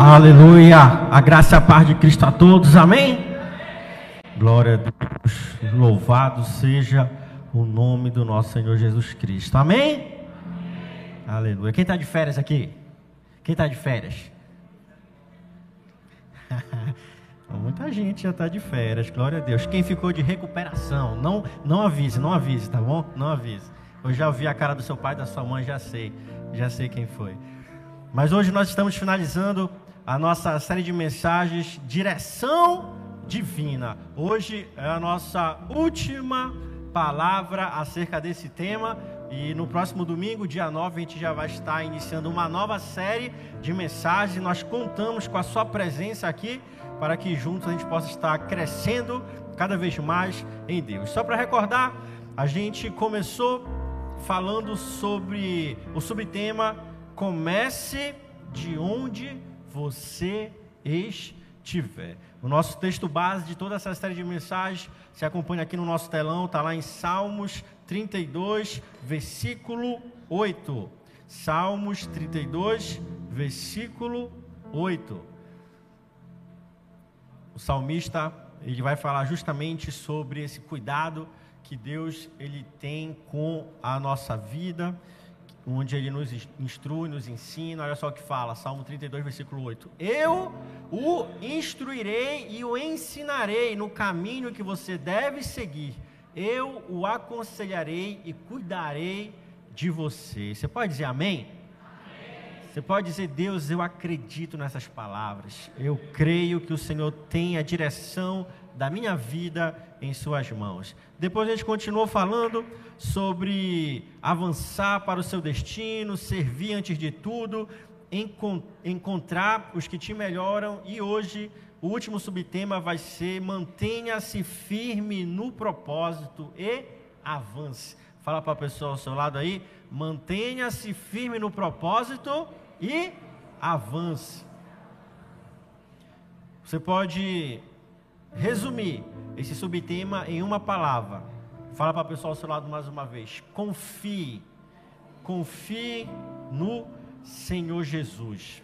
Aleluia. A graça e a paz de Cristo a todos. Amém? Glória a Deus. Louvado seja o nome do nosso Senhor Jesus Cristo. Amém? Aleluia. Quem está de férias aqui? Quem está de férias? Muita gente já está de férias, glória a Deus. Quem ficou de recuperação, não, não avise, não avise, tá bom? Não avise. Eu já ouvi a cara do seu pai, da sua mãe, já sei, já sei quem foi. Mas hoje nós estamos finalizando a nossa série de mensagens Direção Divina. Hoje é a nossa última palavra acerca desse tema. E no próximo domingo, dia 9, a gente já vai estar iniciando uma nova série de mensagens. Nós contamos com a sua presença aqui para que juntos a gente possa estar crescendo cada vez mais em Deus. Só para recordar, a gente começou falando sobre o subtema Comece de onde você estiver. O nosso texto base de toda essa série de mensagens se acompanha aqui no nosso telão, está lá em Salmos 32, versículo 8. Salmos 32, versículo 8. O salmista, ele vai falar justamente sobre esse cuidado que Deus ele tem com a nossa vida onde ele nos instrui, nos ensina. Olha só o que fala, Salmo 32, versículo 8. Eu o instruirei e o ensinarei no caminho que você deve seguir. Eu o aconselharei e cuidarei de você. Você pode dizer amém? Você pode dizer, Deus, eu acredito nessas palavras. Eu creio que o Senhor tem a direção da minha vida em Suas mãos. Depois a gente continuou falando sobre avançar para o seu destino, servir antes de tudo, encontrar os que te melhoram e hoje o último subtema vai ser mantenha-se firme no propósito e avance. Fala para a pessoa ao seu lado aí, mantenha-se firme no propósito e avance. Você pode resumir esse subtema em uma palavra. Fala para o pessoal ao seu lado mais uma vez. Confie. Confie no Senhor Jesus.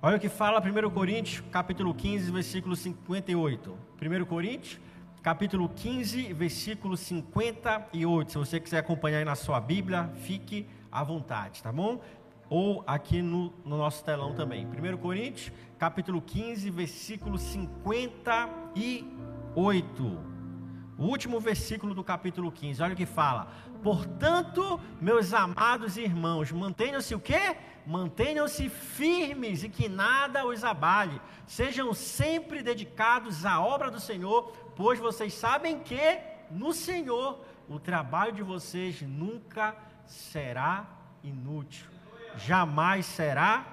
Olha o que fala 1 Coríntios, capítulo 15, versículo 58. 1 Coríntios, capítulo 15, versículo 58. Se você quiser acompanhar aí na sua Bíblia, fique à vontade, tá bom? Ou aqui no, no nosso telão também. 1 Coríntios, capítulo 15, versículo 58. O último versículo do capítulo 15, olha o que fala. Portanto, meus amados irmãos, mantenham-se o quê? Mantenham-se firmes e que nada os abale. Sejam sempre dedicados à obra do Senhor, pois vocês sabem que no Senhor o trabalho de vocês nunca será inútil jamais será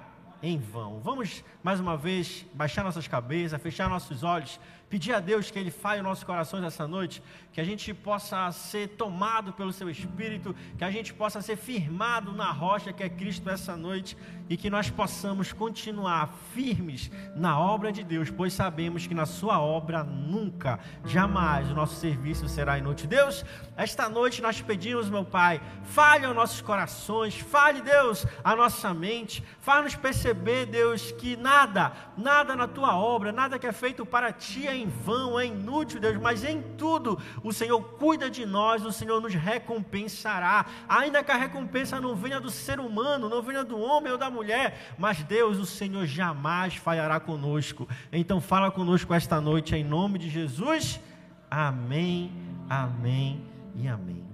em vão. Vamos mais uma vez baixar nossas cabeças, fechar nossos olhos pedir a Deus que Ele fale nossos corações essa noite, que a gente possa ser tomado pelo Seu Espírito, que a gente possa ser firmado na rocha que é Cristo essa noite e que nós possamos continuar firmes na obra de Deus, pois sabemos que na Sua obra nunca, jamais o nosso serviço será inútil. Deus, esta noite nós pedimos, meu Pai, fale aos nossos corações, fale, Deus, a nossa mente, fale-nos perceber, Deus, que nada, nada na Tua obra, nada que é feito para Ti é em vão, é inútil, Deus, mas em tudo o Senhor cuida de nós, o Senhor nos recompensará. Ainda que a recompensa não venha do ser humano, não venha do homem ou da mulher, mas Deus, o Senhor jamais falhará conosco. Então fala conosco esta noite em nome de Jesus. Amém, amém e amém.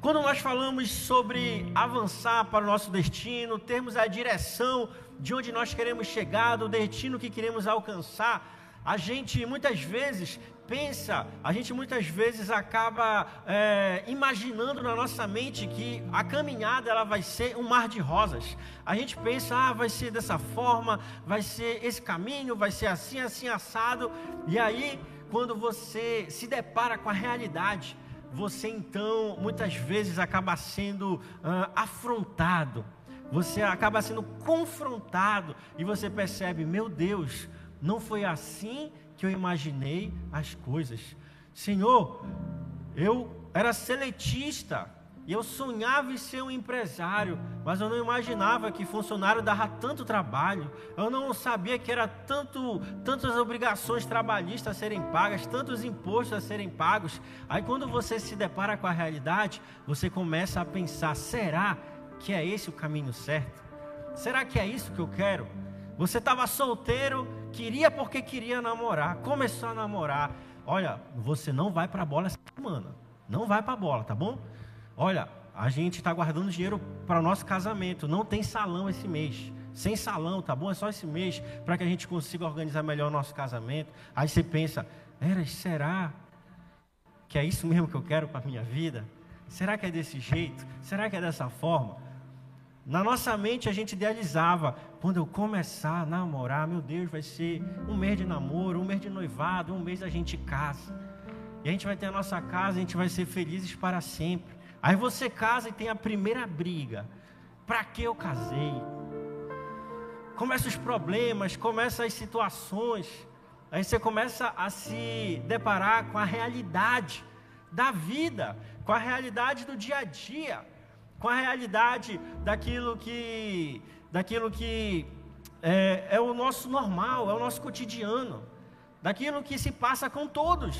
Quando nós falamos sobre avançar para o nosso destino, termos a direção de onde nós queremos chegar, do destino que queremos alcançar, a gente muitas vezes pensa, a gente muitas vezes acaba é, imaginando na nossa mente que a caminhada ela vai ser um mar de rosas. A gente pensa, ah, vai ser dessa forma, vai ser esse caminho, vai ser assim, assim, assado. E aí, quando você se depara com a realidade, você então muitas vezes acaba sendo ah, afrontado, você acaba sendo confrontado e você percebe, meu Deus não foi assim que eu imaginei as coisas. Senhor, eu era seletista E eu sonhava em ser um empresário, mas eu não imaginava que funcionário dava tanto trabalho. Eu não sabia que era tanto, tantas obrigações trabalhistas a serem pagas, tantos impostos a serem pagos. Aí quando você se depara com a realidade, você começa a pensar: será que é esse o caminho certo? Será que é isso que eu quero? Você estava solteiro, queria porque queria namorar, começou a namorar. Olha, você não vai para a bola essa semana. Não vai para a bola, tá bom? Olha, a gente está guardando dinheiro para o nosso casamento. Não tem salão esse mês. Sem salão, tá bom? É só esse mês para que a gente consiga organizar melhor o nosso casamento. Aí você pensa, era, será que é isso mesmo que eu quero para a minha vida? Será que é desse jeito? Será que é dessa forma? Na nossa mente a gente idealizava, quando eu começar a namorar, meu Deus, vai ser um mês de namoro, um mês de noivado, um mês a gente casa. E a gente vai ter a nossa casa, a gente vai ser felizes para sempre. Aí você casa e tem a primeira briga. Para que eu casei? Começam os problemas, começam as situações. Aí você começa a se deparar com a realidade da vida, com a realidade do dia a dia, com a realidade daquilo que, daquilo que é, é o nosso normal, é o nosso cotidiano, daquilo que se passa com todos.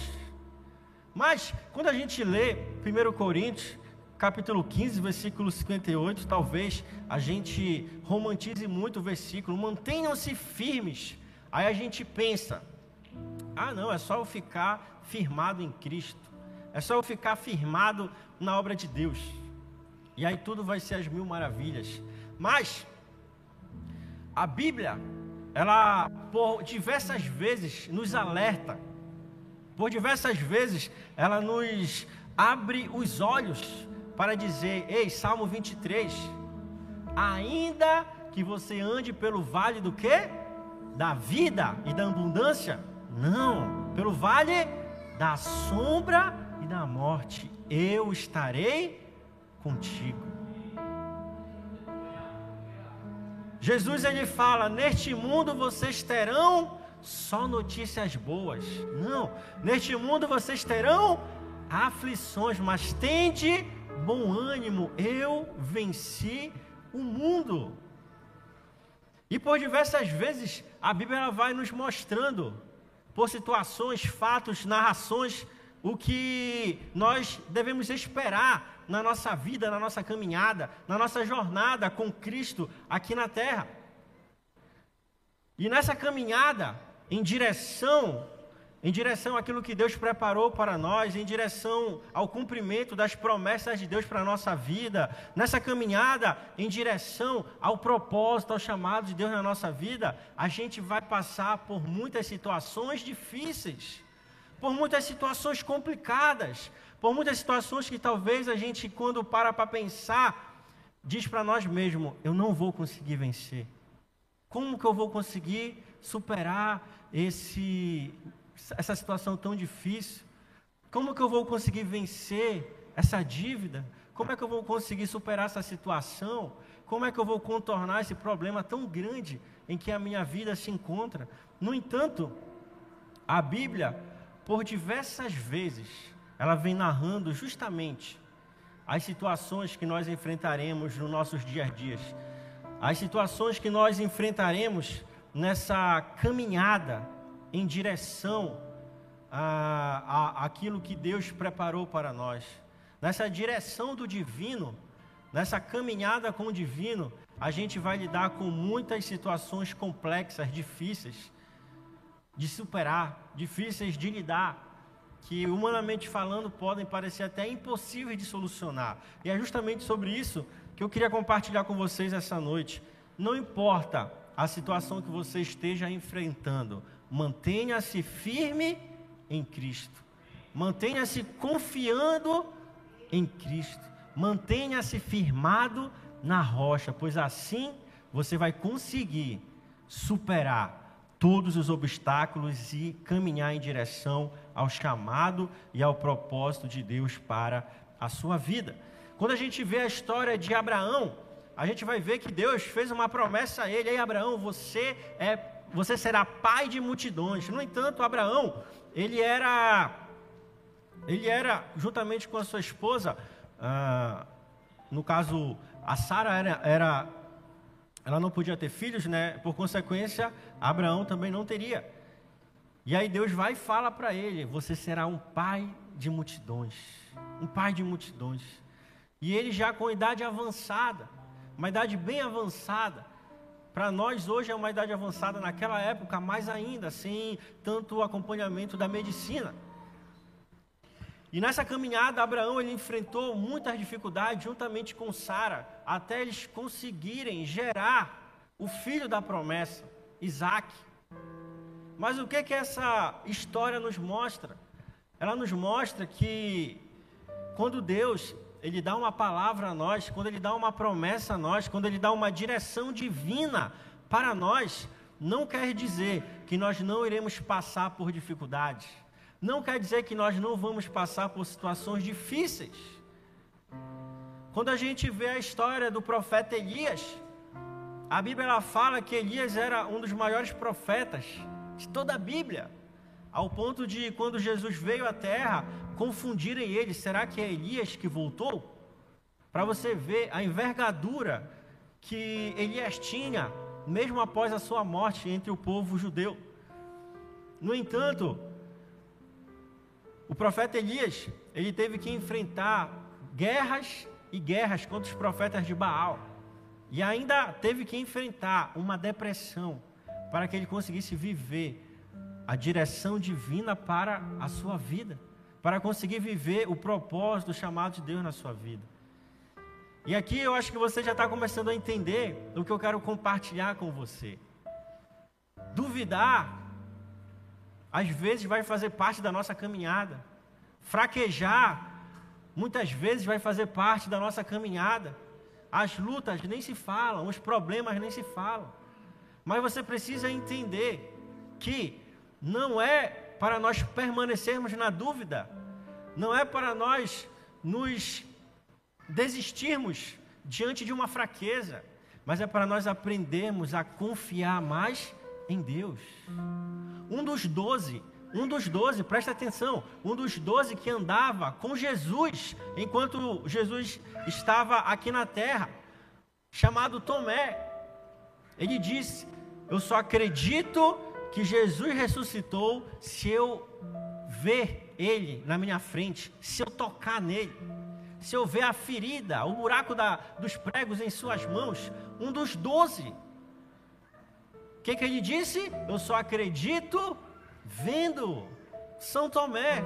Mas, quando a gente lê 1 Coríntios, capítulo 15, versículo 58, talvez a gente romantize muito o versículo, mantenham-se firmes. Aí a gente pensa: ah, não, é só eu ficar firmado em Cristo, é só eu ficar firmado na obra de Deus, e aí tudo vai ser as mil maravilhas. Mas, a Bíblia, ela por diversas vezes nos alerta, por diversas vezes ela nos abre os olhos para dizer: Ei, Salmo 23, ainda que você ande pelo vale do que? Da vida e da abundância? Não, pelo vale da sombra e da morte, eu estarei contigo. Jesus ele fala: Neste mundo vocês terão só notícias boas. Não, neste mundo vocês terão aflições, mas tende bom ânimo, eu venci o mundo. E por diversas vezes a Bíblia vai nos mostrando, por situações, fatos, narrações, o que nós devemos esperar na nossa vida, na nossa caminhada, na nossa jornada com Cristo aqui na terra. E nessa caminhada em direção em direção àquilo que Deus preparou para nós, em direção ao cumprimento das promessas de Deus para a nossa vida, nessa caminhada em direção ao propósito, ao chamado de Deus na nossa vida, a gente vai passar por muitas situações difíceis, por muitas situações complicadas, por muitas situações que talvez a gente, quando para para pensar, diz para nós mesmos: eu não vou conseguir vencer. Como que eu vou conseguir superar esse essa situação tão difícil? Como que eu vou conseguir vencer essa dívida? Como é que eu vou conseguir superar essa situação? Como é que eu vou contornar esse problema tão grande em que a minha vida se encontra? No entanto, a Bíblia, por diversas vezes, ela vem narrando justamente as situações que nós enfrentaremos nos nossos dias a dias, as situações que nós enfrentaremos nessa caminhada em direção a, a, aquilo que Deus preparou para nós. Nessa direção do divino, nessa caminhada com o divino, a gente vai lidar com muitas situações complexas, difíceis de superar, difíceis de lidar, que humanamente falando podem parecer até impossíveis de solucionar. E é justamente sobre isso que eu queria compartilhar com vocês essa noite. Não importa a situação que você esteja enfrentando, mantenha-se firme em Cristo. Mantenha-se confiando em Cristo. Mantenha-se firmado na rocha, pois assim você vai conseguir superar todos os obstáculos e caminhar em direção ao chamado e ao propósito de Deus para a sua vida. Quando a gente vê a história de Abraão, a gente vai ver que Deus fez uma promessa a ele: Ei, Abraão, você é você será pai de multidões. No entanto, Abraão, ele era, ele era, juntamente com a sua esposa, ah, no caso, a Sara era, era, ela não podia ter filhos, né? Por consequência, Abraão também não teria. E aí Deus vai e fala para ele: Você será um pai de multidões. Um pai de multidões. E ele já com idade avançada, uma idade bem avançada. Para nós hoje é uma idade avançada, naquela época mais ainda, sem tanto o acompanhamento da medicina. E nessa caminhada, Abraão ele enfrentou muitas dificuldades juntamente com Sara, até eles conseguirem gerar o filho da promessa, Isaac. Mas o que que essa história nos mostra? Ela nos mostra que quando Deus ele dá uma palavra a nós, quando ele dá uma promessa a nós, quando ele dá uma direção divina para nós, não quer dizer que nós não iremos passar por dificuldades não quer dizer que nós não vamos passar por situações difíceis. Quando a gente vê a história do profeta Elias, a Bíblia ela fala que Elias era um dos maiores profetas de toda a Bíblia, ao ponto de quando Jesus veio à terra, confundirem ele, será que é Elias que voltou? Para você ver a envergadura que Elias tinha, mesmo após a sua morte entre o povo judeu. No entanto, o profeta Elias, ele teve que enfrentar guerras e guerras contra os profetas de Baal. E ainda teve que enfrentar uma depressão para que ele conseguisse viver a direção divina para a sua vida, para conseguir viver o propósito, chamado de Deus na sua vida. E aqui eu acho que você já está começando a entender o que eu quero compartilhar com você. Duvidar às vezes vai fazer parte da nossa caminhada. Fraquejar, muitas vezes vai fazer parte da nossa caminhada. As lutas nem se falam, os problemas nem se falam. Mas você precisa entender que não é para nós permanecermos na dúvida, não é para nós nos desistirmos diante de uma fraqueza, mas é para nós aprendermos a confiar mais em Deus. Um dos doze, um dos doze, presta atenção, um dos doze que andava com Jesus enquanto Jesus estava aqui na terra, chamado Tomé, ele disse: Eu só acredito que Jesus ressuscitou se eu ver ele na minha frente, se eu tocar nele, se eu ver a ferida, o buraco da, dos pregos em suas mãos. Um dos doze que, que ele disse? Eu só acredito vendo. São Tomé.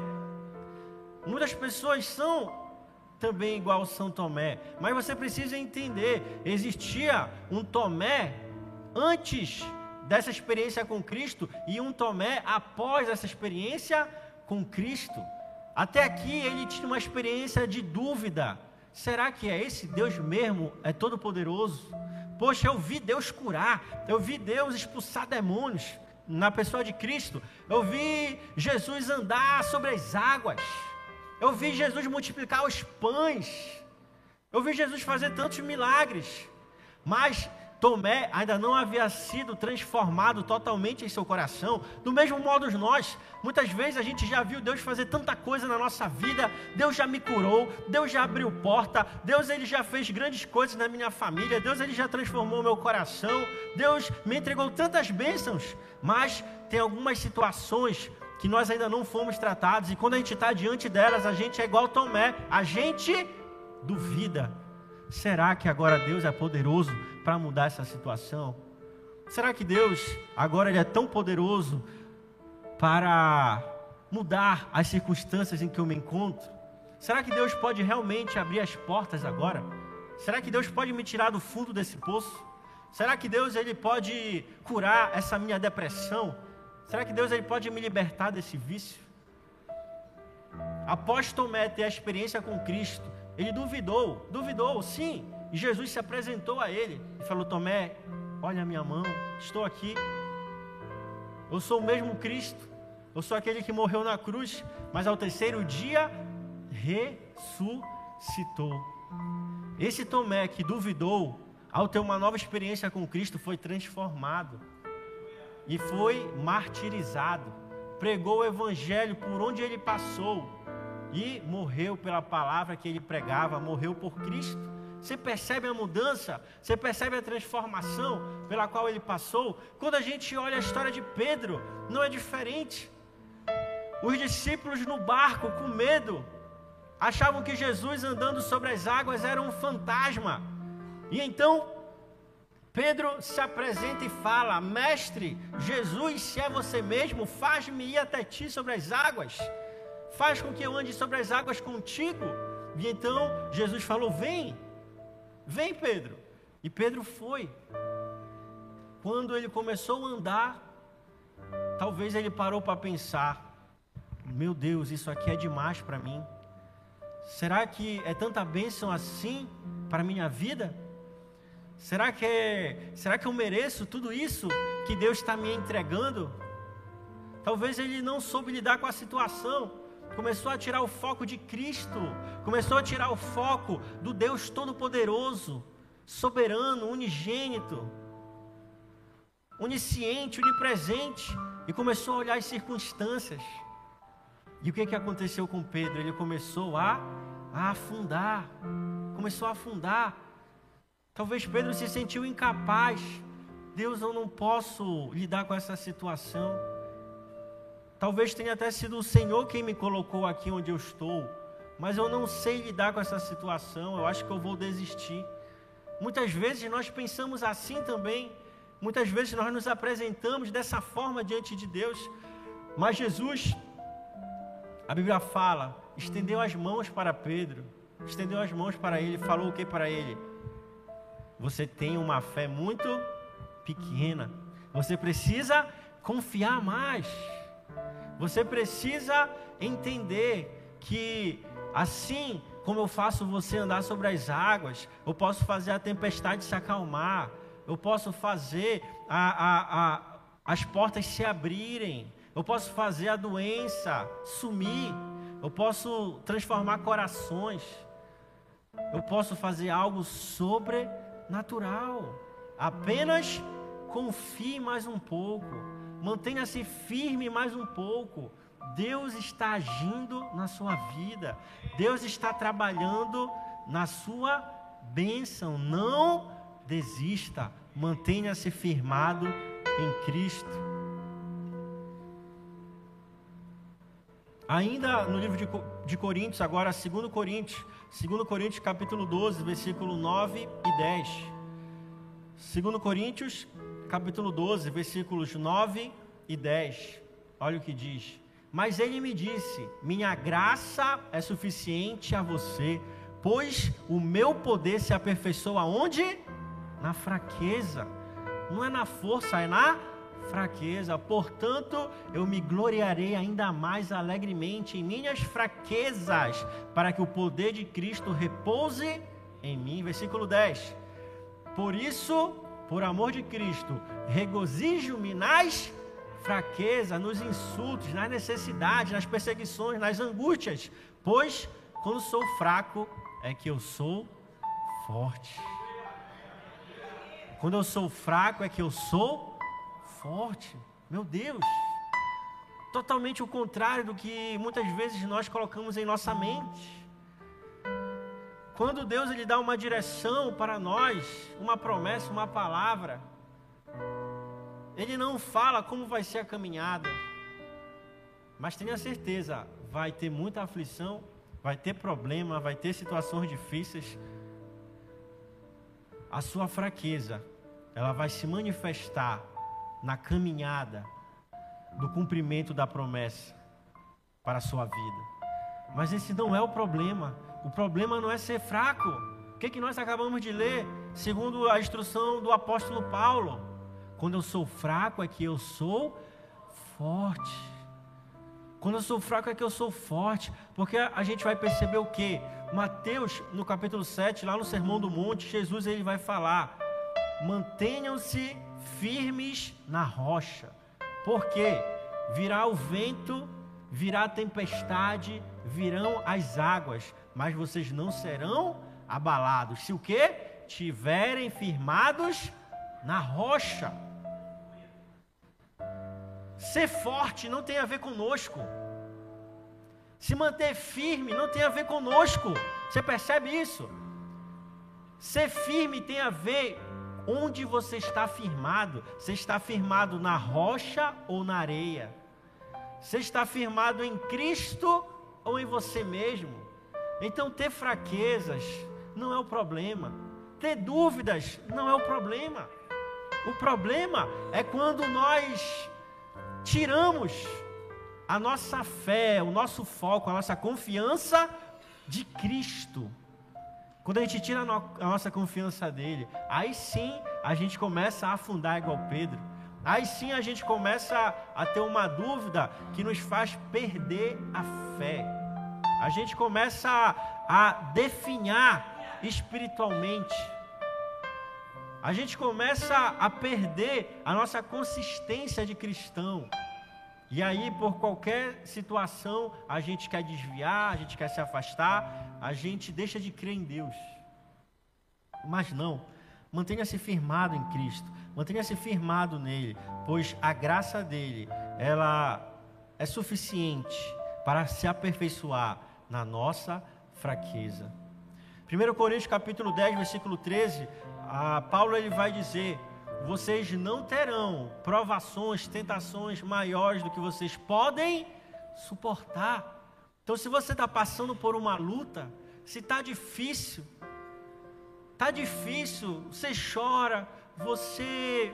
Muitas pessoas são também igual São Tomé, mas você precisa entender: existia um Tomé antes dessa experiência com Cristo e um Tomé após essa experiência com Cristo. Até aqui ele tinha uma experiência de dúvida: será que é esse Deus mesmo? É todo poderoso? Poxa, eu vi Deus curar, eu vi Deus expulsar demônios na pessoa de Cristo, eu vi Jesus andar sobre as águas, eu vi Jesus multiplicar os pães, eu vi Jesus fazer tantos milagres, mas Tomé ainda não havia sido transformado totalmente em seu coração. Do mesmo modo nós, muitas vezes a gente já viu Deus fazer tanta coisa na nossa vida. Deus já me curou, Deus já abriu porta, Deus ele já fez grandes coisas na minha família, Deus ele já transformou meu coração, Deus me entregou tantas bênçãos. Mas tem algumas situações que nós ainda não fomos tratados e quando a gente está diante delas, a gente é igual Tomé, a gente duvida Será que agora Deus é poderoso para mudar essa situação? Será que Deus agora ele é tão poderoso para mudar as circunstâncias em que eu me encontro? Será que Deus pode realmente abrir as portas agora? Será que Deus pode me tirar do fundo desse poço? Será que Deus ele pode curar essa minha depressão? Será que Deus ele pode me libertar desse vício? Após Tomé ter a experiência com Cristo, ele duvidou, duvidou, sim. E Jesus se apresentou a ele e falou: Tomé, olha a minha mão, estou aqui. Eu sou o mesmo Cristo. Eu sou aquele que morreu na cruz, mas ao terceiro dia ressuscitou. Esse Tomé que duvidou, ao ter uma nova experiência com Cristo, foi transformado e foi martirizado. Pregou o evangelho por onde ele passou e morreu pela palavra que ele pregava, morreu por Cristo. Você percebe a mudança? Você percebe a transformação pela qual ele passou? Quando a gente olha a história de Pedro, não é diferente. Os discípulos no barco, com medo, achavam que Jesus andando sobre as águas era um fantasma. E então Pedro se apresenta e fala: Mestre, Jesus, se é você mesmo, faz-me ir até ti sobre as águas. Faz com que eu ande sobre as águas contigo. E então Jesus falou: Vem, vem, Pedro. E Pedro foi. Quando ele começou a andar, talvez ele parou para pensar: Meu Deus, isso aqui é demais para mim. Será que é tanta bênção assim para minha vida? Será que, é, será que eu mereço tudo isso que Deus está me entregando? Talvez ele não soube lidar com a situação, começou a tirar o foco de Cristo, começou a tirar o foco do Deus Todo-Poderoso, soberano, unigênito, onisciente, onipresente, e começou a olhar as circunstâncias. E o que, que aconteceu com Pedro? Ele começou a, a afundar, começou a afundar. Talvez Pedro se sentiu incapaz. Deus, eu não posso lidar com essa situação. Talvez tenha até sido o Senhor quem me colocou aqui onde eu estou, mas eu não sei lidar com essa situação. Eu acho que eu vou desistir. Muitas vezes nós pensamos assim também. Muitas vezes nós nos apresentamos dessa forma diante de Deus. Mas Jesus a Bíblia fala, estendeu as mãos para Pedro, estendeu as mãos para ele, falou o que para ele? Você tem uma fé muito pequena. Você precisa confiar mais. Você precisa entender que assim como eu faço você andar sobre as águas, eu posso fazer a tempestade se acalmar, eu posso fazer a, a, a, as portas se abrirem, eu posso fazer a doença sumir, eu posso transformar corações, eu posso fazer algo sobrenatural. Apenas confie mais um pouco, mantenha-se firme mais um pouco. Deus está agindo na sua vida, Deus está trabalhando na sua bênção. Não desista, mantenha-se firmado em Cristo. Ainda no livro de, de Coríntios, agora 2 Coríntios, 2 Coríntios capítulo 12, versículo 9 e 10. 2 Coríntios capítulo 12, versículos 9 e 10. Olha o que diz. Mas ele me disse: Minha graça é suficiente a você, pois o meu poder se aperfeiçoa onde? Na fraqueza. Não é na força, é na fraqueza. Portanto, eu me gloriarei ainda mais alegremente em minhas fraquezas, para que o poder de Cristo repouse em mim. Versículo 10. Por isso, por amor de Cristo, regozijo-me nas fraquezas, nos insultos, nas necessidades, nas perseguições, nas angústias, pois quando sou fraco é que eu sou forte. Quando eu sou fraco é que eu sou forte. Meu Deus! Totalmente o contrário do que muitas vezes nós colocamos em nossa mente. Quando Deus ele dá uma direção para nós, uma promessa, uma palavra, ele não fala como vai ser a caminhada. Mas tenha certeza, vai ter muita aflição, vai ter problema, vai ter situações difíceis. A sua fraqueza, ela vai se manifestar na caminhada do cumprimento da promessa para a sua vida. Mas esse não é o problema. O problema não é ser fraco. O que, que nós acabamos de ler, segundo a instrução do apóstolo Paulo? Quando eu sou fraco é que eu sou forte. Quando eu sou fraco é que eu sou forte. Porque a gente vai perceber o que? Mateus, no capítulo 7, lá no Sermão do Monte, Jesus ele vai falar: mantenham-se firmes na rocha, porque virá o vento, virá a tempestade, virão as águas, mas vocês não serão abalados. Se o que? Tiverem firmados na rocha. Ser forte não tem a ver conosco. Se manter firme não tem a ver conosco. Você percebe isso? Ser firme tem a ver onde você está firmado. Você está firmado na rocha ou na areia? Você está firmado em Cristo ou em você mesmo? Então, ter fraquezas não é o problema. Ter dúvidas não é o problema. O problema é quando nós tiramos a nossa fé, o nosso foco, a nossa confiança de Cristo. Quando a gente tira a, nossa confiança dele, aí sim a gente começa a afundar igual Pedro. Aí sim a gente começa a, ter uma dúvida que nos faz perder a fé. A gente começa a, a definhar espiritualmente. A gente começa a perder a nossa consistência de cristão. E aí, por qualquer situação, a gente quer desviar, a gente quer se afastar, a gente deixa de crer em Deus. Mas não, mantenha-se firmado em Cristo, mantenha-se firmado nele, pois a graça dele, ela é suficiente para se aperfeiçoar na nossa fraqueza. 1 Coríntios capítulo 10, versículo 13, a Paulo ele vai dizer: vocês não terão provações, tentações maiores do que vocês podem suportar. Então, se você está passando por uma luta, se está difícil, está difícil, você chora, você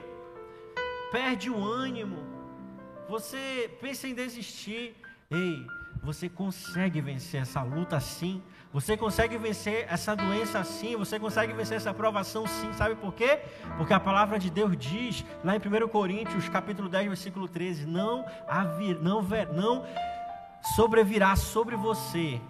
perde o ânimo, você pensa em desistir, ei, você consegue vencer essa luta sim, você consegue vencer essa doença sim, você consegue vencer essa provação sim, sabe por quê? Porque a palavra de Deus diz, lá em 1 Coríntios, capítulo 10, versículo 13, não, havir, não, não sobrevirá sobre você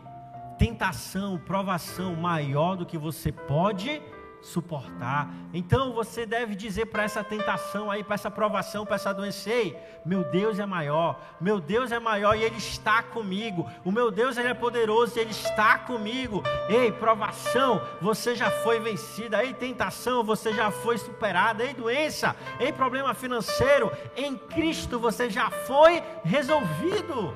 tentação, provação maior do que você pode suportar. Então você deve dizer para essa tentação aí, para essa provação, para essa doença: Ei, meu Deus é maior, meu Deus é maior e Ele está comigo. O meu Deus ele é poderoso e Ele está comigo. Ei, provação, você já foi vencida. Ei, tentação, você já foi superada. Ei, doença, ei, problema financeiro, em Cristo você já foi resolvido.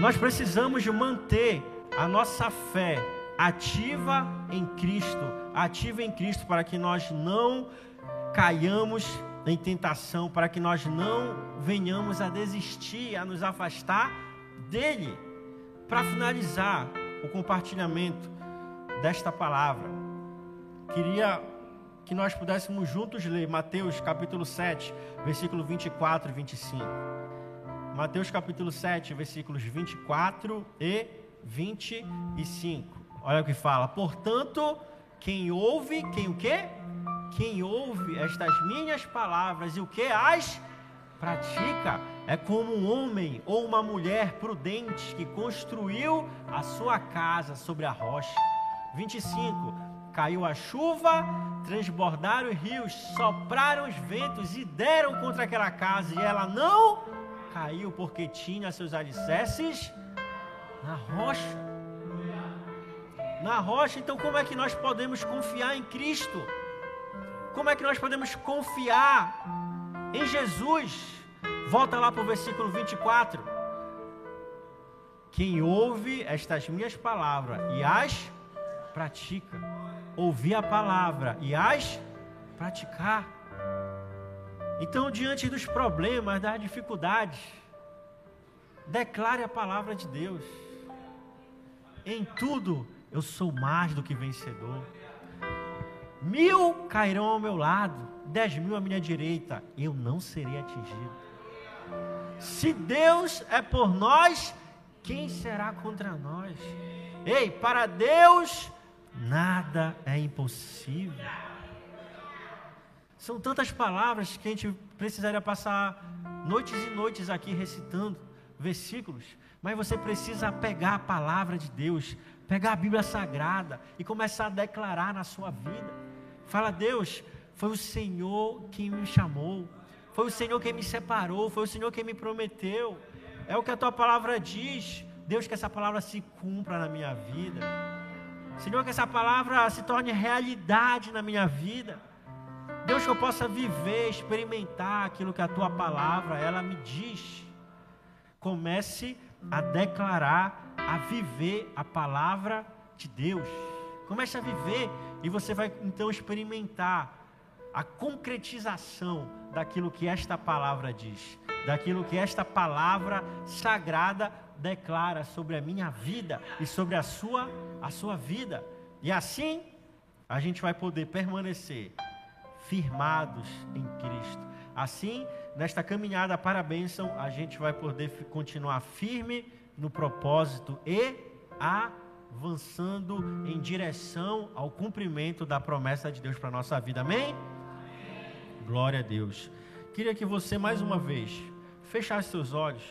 Nós precisamos manter a nossa fé ativa em Cristo, ativa em Cristo para que nós não caiamos em tentação, para que nós não venhamos a desistir, a nos afastar dele. Para finalizar o compartilhamento desta palavra, queria que nós pudéssemos juntos ler Mateus capítulo 7, versículo 24 e 25. Mateus capítulo 7, versículos 24 e 25. Olha o que fala. Portanto, quem ouve, quem o quê? Quem ouve estas minhas palavras e o que as pratica é como um homem ou uma mulher prudente que construiu a sua casa sobre a rocha. 25. Caiu a chuva, transbordaram os rios, sopraram os ventos e deram contra aquela casa, e ela não caiu porque tinha seus alicerces na rocha na rocha. Então, como é que nós podemos confiar em Cristo? Como é que nós podemos confiar em Jesus? Volta lá para o versículo 24. Quem ouve estas minhas palavras e as pratica. Ouvir a palavra e as praticar. Então, diante dos problemas, das dificuldades, declare a palavra de Deus. Em tudo, eu sou mais do que vencedor. Mil cairão ao meu lado, dez mil à minha direita, eu não serei atingido. Se Deus é por nós, quem será contra nós? Ei, para Deus nada é impossível. São tantas palavras que a gente precisaria passar noites e noites aqui recitando versículos, mas você precisa pegar a palavra de Deus, pegar a Bíblia Sagrada e começar a declarar na sua vida. Fala, Deus, foi o Senhor quem me chamou, foi o Senhor quem me separou, foi o Senhor quem me prometeu. É o que a tua palavra diz. Deus, que essa palavra se cumpra na minha vida. Senhor, que essa palavra se torne realidade na minha vida. Deus, que eu possa viver, experimentar aquilo que a tua palavra ela me diz. Comece a declarar, a viver a palavra de Deus. Comece a viver e você vai então experimentar a concretização daquilo que esta palavra diz, daquilo que esta palavra sagrada declara sobre a minha vida e sobre a sua a sua vida. E assim a gente vai poder permanecer firmados em Cristo. Assim, nesta caminhada para a bênção, a gente vai poder continuar firme no propósito e avançando em direção ao cumprimento da promessa de Deus para a nossa vida. Amém? Amém? Glória a Deus. Queria que você mais uma vez fechasse seus olhos.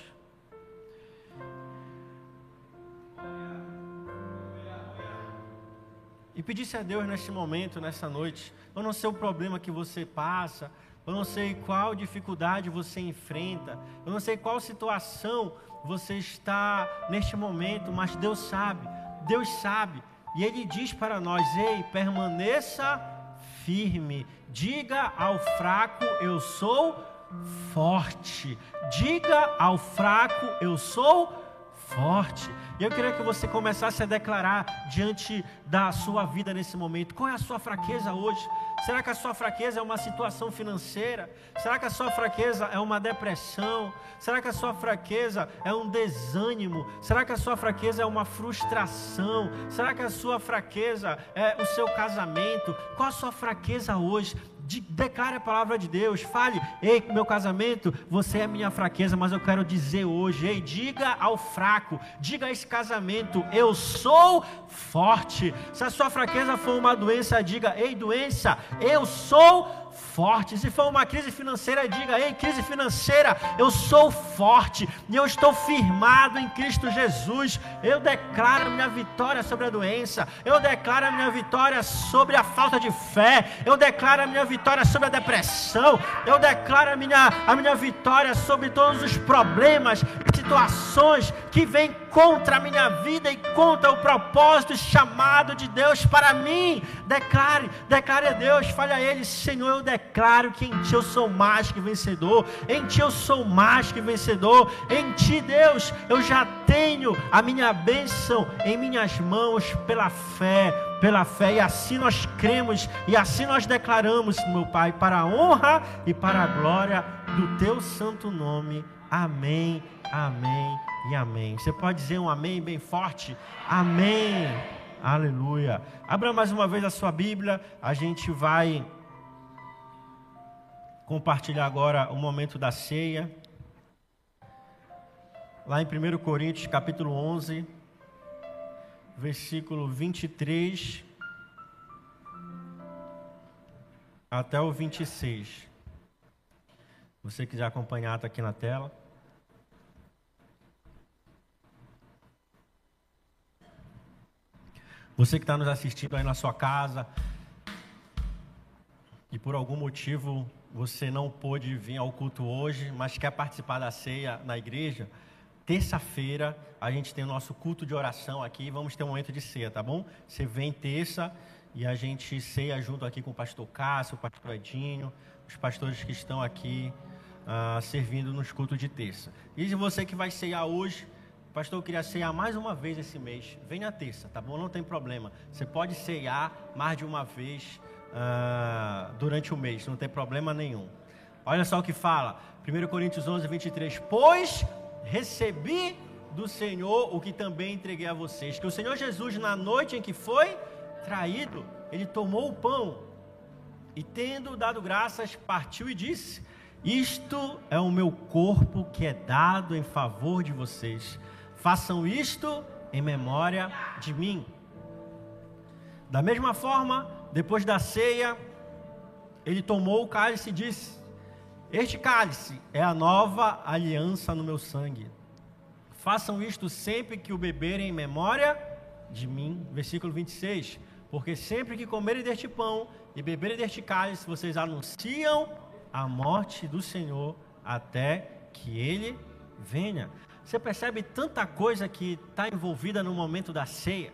E pedisse a Deus neste momento, nessa noite, eu não sei o problema que você passa, eu não sei qual dificuldade você enfrenta, eu não sei qual situação você está neste momento, mas Deus sabe, Deus sabe, e Ele diz para nós: ei, permaneça firme, diga ao fraco, eu sou forte, diga ao fraco, eu sou forte. E eu queria que você começasse a declarar diante da sua vida nesse momento: qual é a sua fraqueza hoje? Será que a sua fraqueza é uma situação financeira? Será que a sua fraqueza é uma depressão? Será que a sua fraqueza é um desânimo? Será que a sua fraqueza é uma frustração? Será que a sua fraqueza é o seu casamento? Qual a sua fraqueza hoje? De, declare a palavra de Deus, fale, ei, meu casamento, você é minha fraqueza, mas eu quero dizer hoje, ei, diga ao fraco, diga a esse casamento, eu sou forte. Se a sua fraqueza for uma doença, diga, ei, doença, eu sou forte. Se for uma crise financeira, diga: Ei, crise financeira, eu sou forte e eu estou firmado em Cristo Jesus. Eu declaro minha vitória sobre a doença, eu declaro minha vitória sobre a falta de fé, eu declaro minha vitória sobre a depressão, eu declaro a minha, a minha vitória sobre todos os problemas e situações que vêm contra a minha vida e contra o propósito chamado de Deus para mim. Declare, declare a Deus, fale a Ele, Senhor, eu declaro que em Ti eu sou mais que vencedor, em Ti eu sou mais que vencedor, em Ti, Deus, eu já tenho a minha bênção em minhas mãos pela fé, pela fé, e assim nós cremos, e assim nós declaramos, meu Pai, para a honra e para a glória do Teu santo nome. Amém, amém e amém. Você pode dizer um amém bem forte? Amém. Aleluia. Abra mais uma vez a sua Bíblia. A gente vai compartilhar agora o momento da ceia. Lá em 1 Coríntios, capítulo 11, versículo 23 até o 26. Se você quiser acompanhar, está aqui na tela. Você que está nos assistindo aí na sua casa e por algum motivo você não pôde vir ao culto hoje, mas quer participar da ceia na igreja, terça-feira a gente tem o nosso culto de oração aqui, vamos ter um momento de ceia, tá bom? Você vem terça e a gente ceia junto aqui com o pastor Cássio, o pastor Edinho, os pastores que estão aqui uh, servindo nos cultos de terça. E você que vai ceiar hoje, Pastor, eu queria ceiar mais uma vez esse mês. Venha terça, tá bom? Não tem problema. Você pode ceiar mais de uma vez uh, durante o mês, não tem problema nenhum. Olha só o que fala, 1 Coríntios 11, 23. Pois recebi do Senhor o que também entreguei a vocês. Que o Senhor Jesus, na noite em que foi traído, ele tomou o pão e, tendo dado graças, partiu e disse: Isto é o meu corpo que é dado em favor de vocês. Façam isto em memória de mim. Da mesma forma, depois da ceia, ele tomou o cálice e disse: Este cálice é a nova aliança no meu sangue. Façam isto sempre que o beberem em memória de mim. Versículo 26. Porque sempre que comerem deste pão e beberem deste cálice, vocês anunciam a morte do Senhor até que ele venha. Você percebe tanta coisa que está envolvida no momento da ceia.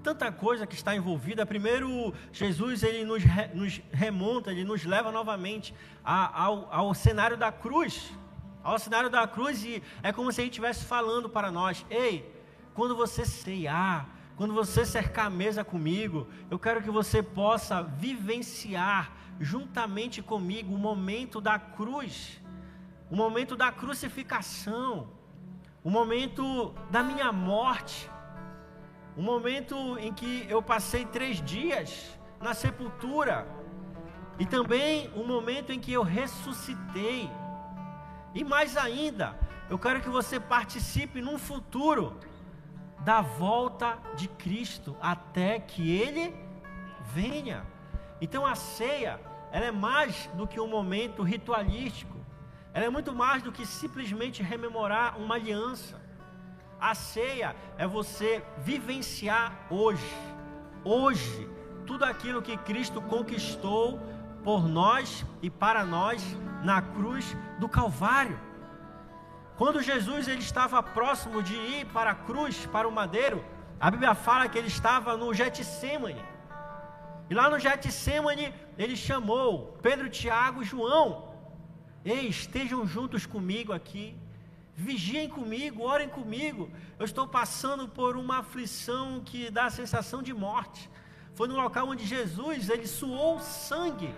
Tanta coisa que está envolvida. Primeiro, Jesus ele nos, re, nos remonta, ele nos leva novamente a, ao, ao cenário da cruz. Ao cenário da cruz, e é como se ele estivesse falando para nós: Ei, quando você ceiar, quando você cercar a mesa comigo, eu quero que você possa vivenciar juntamente comigo o momento da cruz, o momento da crucificação, o momento da minha morte, o momento em que eu passei três dias na sepultura, e também o momento em que eu ressuscitei. E mais ainda, eu quero que você participe num futuro da volta de Cristo até que ele venha. Então a ceia, ela é mais do que um momento ritualístico. Ela é muito mais do que simplesmente rememorar uma aliança. A ceia é você vivenciar hoje, hoje, tudo aquilo que Cristo conquistou por nós e para nós na cruz do Calvário. Quando Jesus ele estava próximo de ir para a cruz, para o madeiro, a Bíblia fala que ele estava no Getsemane. E lá no Getsemane, ele chamou Pedro, Tiago e João. Ei, estejam juntos comigo aqui. Vigiem comigo, orem comigo. Eu estou passando por uma aflição que dá a sensação de morte. Foi no local onde Jesus, ele suou sangue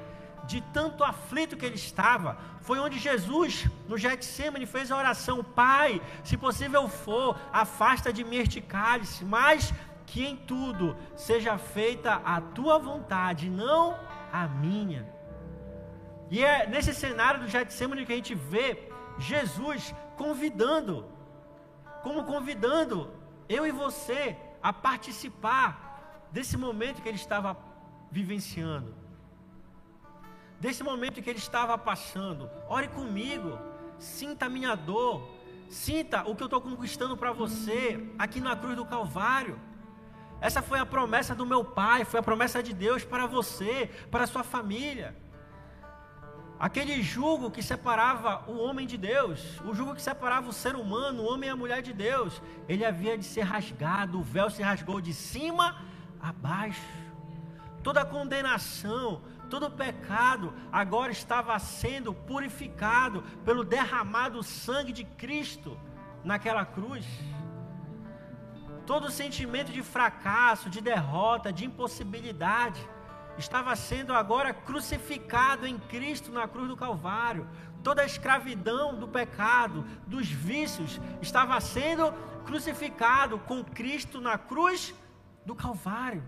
de tanto aflito que ele estava. Foi onde Jesus, no Getsemane, fez a oração: Pai, se possível for, afasta de mim este cálice, mas que em tudo seja feita a tua vontade, não a minha. E é nesse cenário do Getsemane que a gente vê Jesus convidando, como convidando eu e você a participar desse momento que ele estava vivenciando desse momento que ele estava passando. Ore comigo, sinta a minha dor, sinta o que eu estou conquistando para você aqui na cruz do Calvário. Essa foi a promessa do meu Pai, foi a promessa de Deus para você, para a sua família. Aquele jugo que separava o homem de Deus, o jugo que separava o ser humano, o homem e a mulher de Deus, ele havia de ser rasgado, o véu se rasgou de cima a baixo. Toda condenação, Todo pecado agora estava sendo purificado pelo derramado sangue de Cristo naquela cruz. Todo sentimento de fracasso, de derrota, de impossibilidade estava sendo agora crucificado em Cristo na cruz do Calvário. Toda a escravidão do pecado, dos vícios, estava sendo crucificado com Cristo na cruz do Calvário.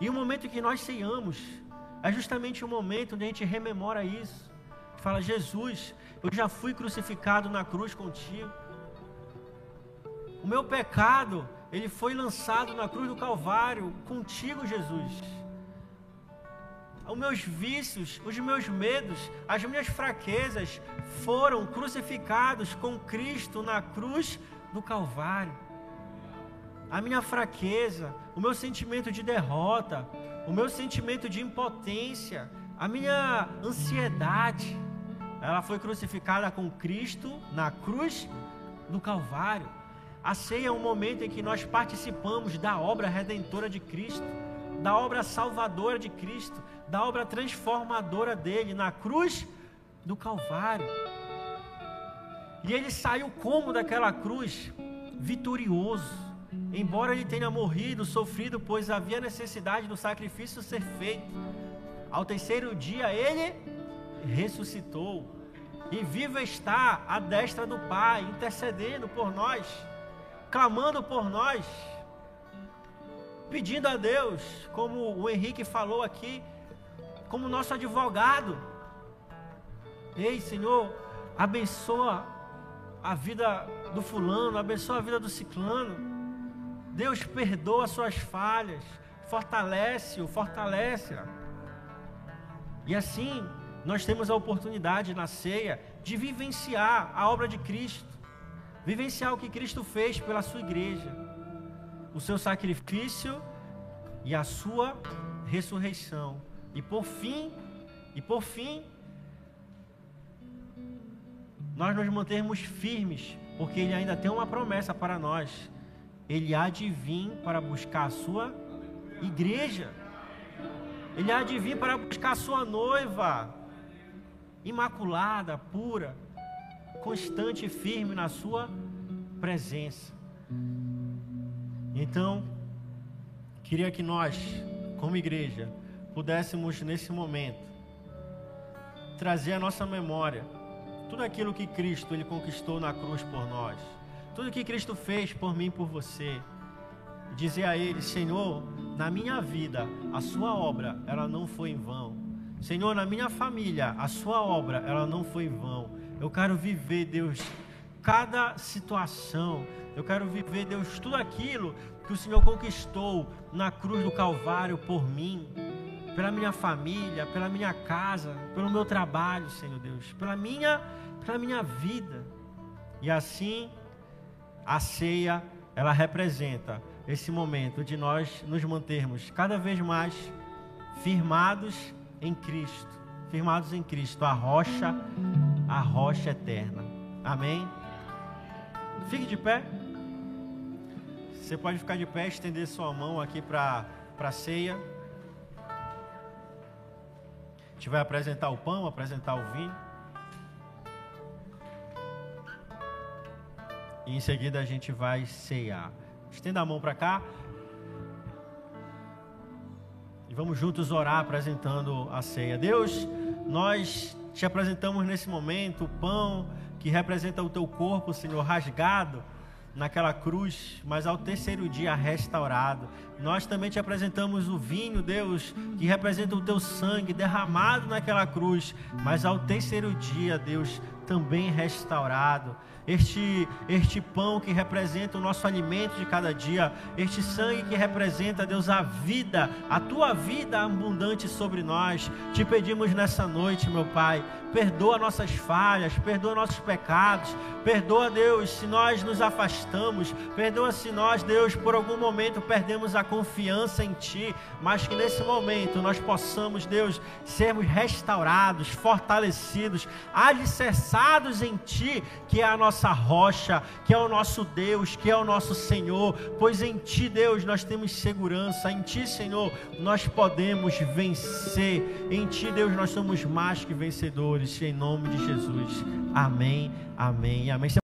E o momento que nós ceiamos, é justamente o momento onde a gente rememora isso. Fala, Jesus, eu já fui crucificado na cruz contigo. O meu pecado, ele foi lançado na cruz do Calvário contigo, Jesus. Os meus vícios, os meus medos, as minhas fraquezas foram crucificados com Cristo na cruz do Calvário. A minha fraqueza, o meu sentimento de derrota, o meu sentimento de impotência, a minha ansiedade, ela foi crucificada com Cristo na cruz do Calvário. A ceia é um momento em que nós participamos da obra redentora de Cristo, da obra salvadora de Cristo, da obra transformadora dele na cruz do Calvário. E ele saiu como daquela cruz? Vitorioso embora ele tenha morrido, sofrido, pois havia necessidade do sacrifício ser feito. Ao terceiro dia ele ressuscitou e vivo está à destra do Pai, intercedendo por nós, clamando por nós, pedindo a Deus, como o Henrique falou aqui, como nosso advogado. Ei, Senhor, abençoa a vida do fulano, abençoa a vida do ciclano Deus perdoa suas falhas, fortalece-o, fortalece-a. E assim, nós temos a oportunidade na ceia de vivenciar a obra de Cristo, vivenciar o que Cristo fez pela sua igreja, o seu sacrifício e a sua ressurreição. E por fim, e por fim, nós nos mantermos firmes, porque Ele ainda tem uma promessa para nós ele há de vir para buscar a sua igreja. Ele há de vir para buscar a sua noiva, imaculada, pura, constante e firme na sua presença. Então, Queria que nós, como igreja, pudéssemos nesse momento trazer a nossa memória tudo aquilo que Cristo ele conquistou na cruz por nós, tudo que Cristo fez por mim e por você. Dizer a ele, Senhor, na minha vida, a sua obra, ela não foi em vão. Senhor, na minha família, a sua obra, ela não foi em vão. Eu quero viver, Deus, cada situação. Eu quero viver, Deus, tudo aquilo que o Senhor conquistou na cruz do Calvário por mim, pela minha família, pela minha casa, pelo meu trabalho, Senhor Deus, pela minha, pela minha vida. E assim, a ceia, ela representa esse momento de nós nos mantermos cada vez mais firmados em Cristo, firmados em Cristo, a rocha, a rocha eterna. Amém? Fique de pé. Você pode ficar de pé, estender sua mão aqui para a ceia. Gente vai apresentar o pão, apresentar o vinho. E em seguida a gente vai ceiar. Estenda a mão para cá. E vamos juntos orar apresentando a ceia. Deus, nós te apresentamos nesse momento o pão que representa o teu corpo, Senhor, rasgado naquela cruz, mas ao terceiro dia restaurado. Nós também te apresentamos o vinho, Deus, que representa o teu sangue derramado naquela cruz, mas ao terceiro dia, Deus, também restaurado este, este pão que representa o nosso alimento de cada dia, este sangue que representa, Deus, a vida, a tua vida abundante sobre nós. Te pedimos nessa noite, meu Pai, perdoa nossas falhas, perdoa nossos pecados, perdoa, Deus, se nós nos afastamos, perdoa se nós, Deus, por algum momento perdemos a confiança em Ti, mas que nesse momento nós possamos, Deus, sermos restaurados, fortalecidos, alicerçados em Ti, que é a nossa rocha, que é o nosso Deus, que é o nosso Senhor, pois em Ti, Deus, nós temos segurança, em Ti, Senhor, nós podemos vencer, em Ti, Deus, nós somos mais que vencedores em nome de Jesus. Amém, amém, amém.